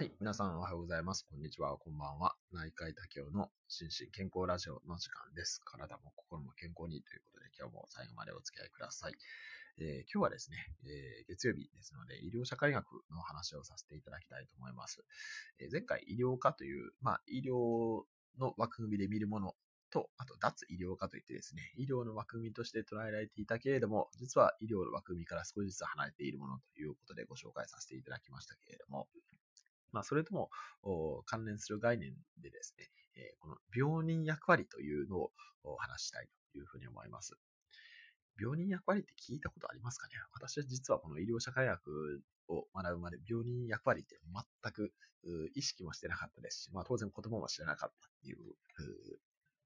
はい。皆さんおはようございます。こんにちは。こんばんは。内科医多教の心身健康ラジオの時間です。体も心も健康にということで、今日も最後までお付き合いください。えー、今日はですね、えー、月曜日ですので、医療社会学の話をさせていただきたいと思います。えー、前回、医療科という、まあ、医療の枠組みで見るものと、あと脱医療科といってですね、医療の枠組みとして捉えられていたけれども、実は医療の枠組みから少しずつ離れているものということでご紹介させていただきましたけれども、まあ、それとも関連する概念でですね、えこの病人役割というのを話したいというふうに思います。病人役割って聞いたことありますかね？私は実はこの医療社会学を学ぶまで病人役割って全く意識もしてなかったですし、まあ当然言葉も知らなかったっていう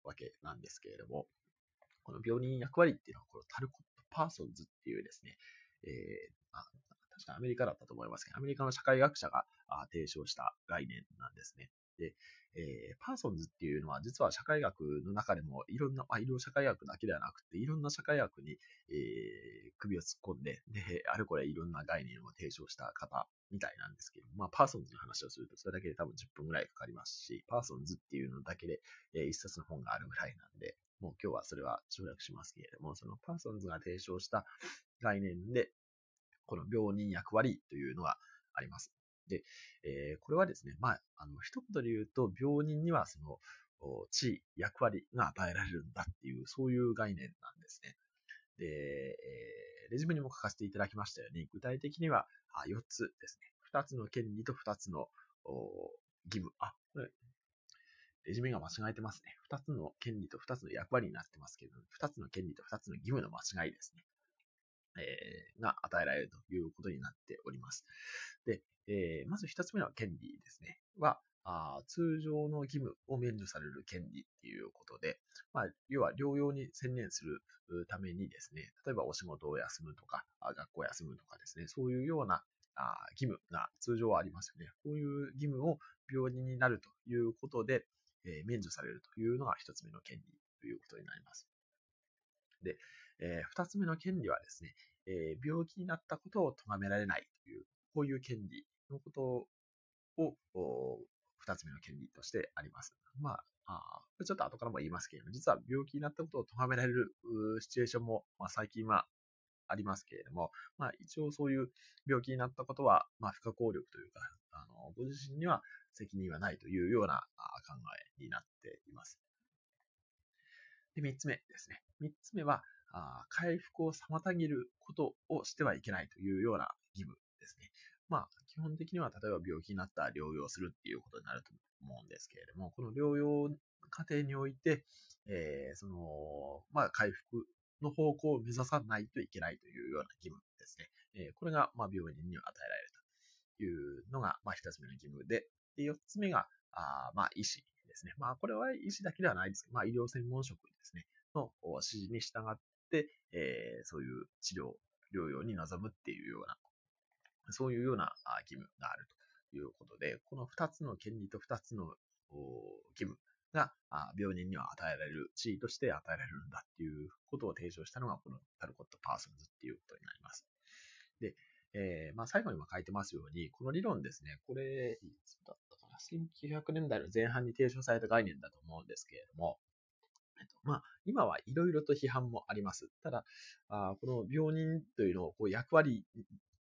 わけなんですけれども、この病人役割っていうのは、このタルコット・パーソンズっていうですね、えー、確かアメリカだったと思いますけど、アメリカの社会学者が提唱した概念なんですね。で、えー、パーソンズっていうのは実は社会学の中でもいろんな、まあ、医療社会学だけではなくて、いろんな社会学に、えー、首を突っ込んで、で、あれこれいろんな概念を提唱した方みたいなんですけど、まあ、パーソンズの話をするとそれだけで多分10分ぐらいかかりますし、パーソンズっていうのだけで、えー、一冊の本があるぐらいなんで、もう今日はそれは省略しますけれども、そのパーソンズが提唱した概念で、この病人役割というのがあります。で、えー、これはですね、まあ、あの、一言で言うと、病人にはその、地位、役割が与えられるんだっていう、そういう概念なんですね。で、えー、レジュメにも書かせていただきましたように、具体的には4つですね。2つの権利と2つの義務。あ、これ、レジュメが間違えてますね。2つの権利と2つの役割になってますけど、2つの権利と2つの義務の間違いですね。えー、が与えられるということになっております。で、えー、まず一つ目の権利ですね。は、あ通常の義務を免除される権利っていうことで、まあ、要は療養に専念するためにですね、例えばお仕事を休むとか、学校を休むとかですね、そういうようなあ義務が通常はありますよね。こういう義務を病人になるということで、えー、免除されるというのが一つ目の権利ということになります。で、えー、二つ目の権利はですね、えー、病気になったことを咎められないという、こういう権利のことを、二つ目の権利としてあります。まあ、あちょっと後からも言いますけれども、実は病気になったことを咎められるシチュエーションも、まあ、最近はありますけれども、まあ、一応そういう病気になったことは、まあ、不可抗力というか、あのご自身には責任はないというような考えになっています。で、三つ目ですね。三つ目は、あ回復を妨げることをしてはいけないというような義務ですね。まあ、基本的には例えば病気になったら療養するっていうことになると思うんですけれども、この療養過程において、えー、その、まあ、回復の方向を目指さないといけないというような義務ですね。えー、これが、まあ、病人には与えられるというのが、まあ、一つ目の義務で、で、四つ目が、あまあ、医師ですね。まあ、これは医師だけではないですけど、まあ、医療専門職ですね。の指示に従っ、えー、そういう治療、療養に臨むっていうような、そういうような義務があるということで、この2つの権利と2つの義務が病人には与えられる、地位として与えられるんだっていうことを提唱したのが、このタルコット・パーソンズっていうことになります。で、えー、まあ、最後にも書いてますように、この理論ですね、これ、いつだったかな、1900年代の前半に提唱された概念だと思うんですけれども、まあ、今はいろいろと批判もあります。ただ、あこの病人というのをこう役割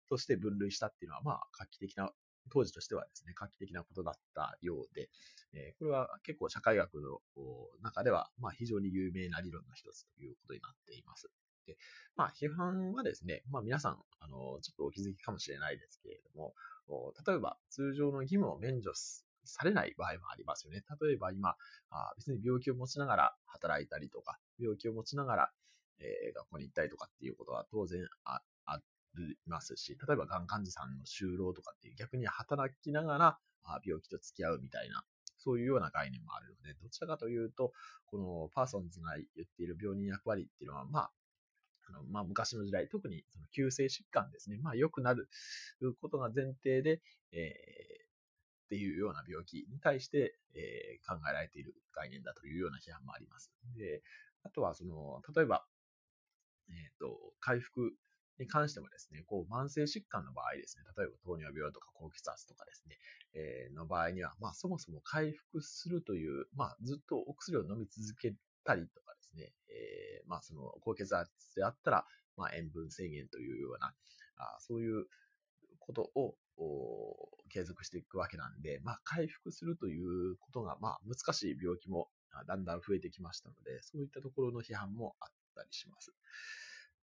として分類したっていうのは、まあ、画期的な、当時としてはですね、画期的なことだったようで、え、これは結構社会学の中では、まあ、非常に有名な理論の一つということになっています。で、まあ、批判はですね、まあ、皆さん、あの、ちょっとお気づきかもしれないですけれども、例えば、通常の義務を免除されない場合もありますよね。例えば今、あ別に病気を持ちながら働いたりとか、病気を持ちながら、え、学校に行ったりとかっていうことは当然ありますし、例えばがん患者さんの就労とかっていう逆に働きながらあ病気と付き合うみたいな、そういうような概念もあるので、どちらかというと、このパーソンズが言っている病人役割っていうのは、まあ、あのまあ、昔の時代、特にその急性疾患ですね。まあ、良くなることが前提で、えっていうような病気に対して、えー、考えられている概念だというような批判もあります。で、あとは、その、例えば、えっ、ー、と、回復に関してもですね、こう、慢性疾患の場合ですね、例えば糖尿病とか高血圧とかですね、えー、の場合には、まあ、そもそも回復するという、まあ、ずっとお薬を飲み続けたりとかですね、えー、まあ、その、高血圧であったら、まあ、塩分制限というような、あそういうことを継続していくわけなんで、まあ、回復するということが、まあ、難しい病気もだんだん増えてきましたので、そういったところの批判もあったりします。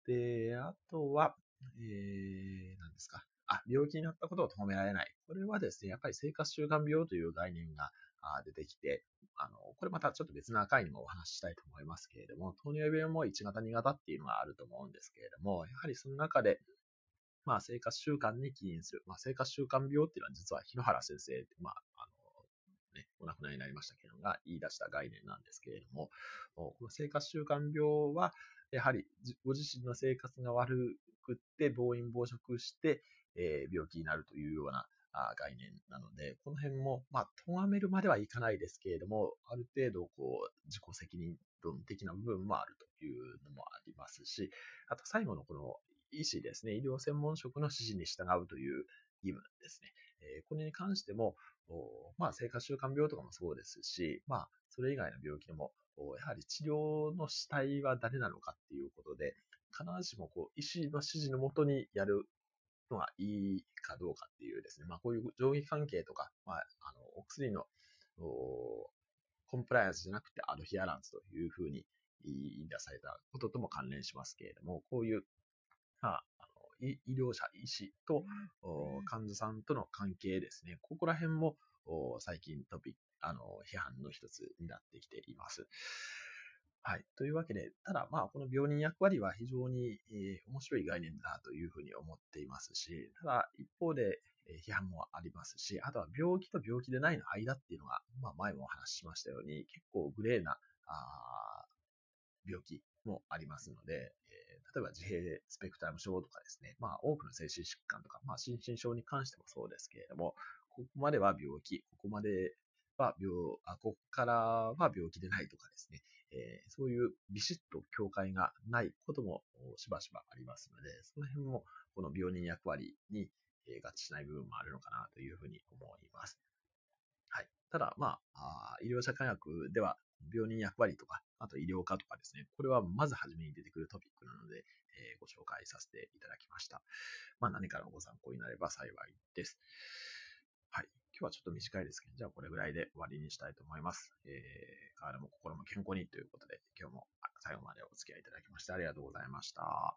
で、あとは、えー、何ですか。あ、病気になったことを止められない。これはですね、やっぱり生活習慣病という概念が出てきて、あの、これまたちょっと別な回にもお話ししたいと思いますけれども、糖尿病も1型2型っていうのがあると思うんですけれども、やはりその中で、まあ生活習慣に起因する、まあ生活習慣病っていうのは実は日野原先生、まあ、あの、ね、お亡くなりになりましたけれども、が言い出した概念なんですけれども、この生活習慣病は、やはりご自身の生活が悪くって暴飲暴食して、えー、病気になるというような概念なので、この辺も、まあ、咎めるまではいかないですけれども、ある程度、こう、自己責任論的な部分もあるというのもありますし、あと最後のこの医師ですね、医療専門職の指示に従うという義務ですね。え、これに関しても、まあ、生活習慣病とかもそうですし、まあ、それ以外の病気でも、やはり治療の主体は誰なのかっていうことで、必ずしもこう医師の指示のもとにやるのがいいかどうかっていうですね、まあ、こういう上下関係とか、まあ、あのお薬のコンプライアンスじゃなくてアドヒアランスというふうに言い出されたこととも関連しますけれども、こういう、まあ、あの医療者、医師と患者さんとの関係ですね、ここら辺も最近トピック、あの、批判の一つになってきています。はい。というわけで、ただ、まあ、この病人役割は非常に、えー、面白い概念だというふうに思っていますし、ただ、一方で、えー、批判もありますし、あとは病気と病気でないの間っていうのが、まあ、前もお話ししましたように、結構グレーな、あ病気もありますので、えー、例えば自閉スペクトラム症とかですね、まあ、多くの精神疾患とか、まあ、心身症に関してもそうですけれども、ここまでは病気、ここまでは病、あ、ここからは病気でないとかですね、えー、そういうビシッと境界がないこともしばしばありますので、その辺もこの病人役割に合致しない部分もあるのかなというふうに思います。はい。ただ、まあ、医療者科学では病人役割とか、あと医療科とかですね、これはまず初めに出てくるトピックなので、えー、ご紹介させていただきました。まあ、何かのご参考になれば幸いです。はい。今日はちょっと短いですけど、じゃあこれぐらいで終わりにしたいと思います。えー、体も心も健康にということで、今日も最後までお付き合いいただきましてありがとうございました。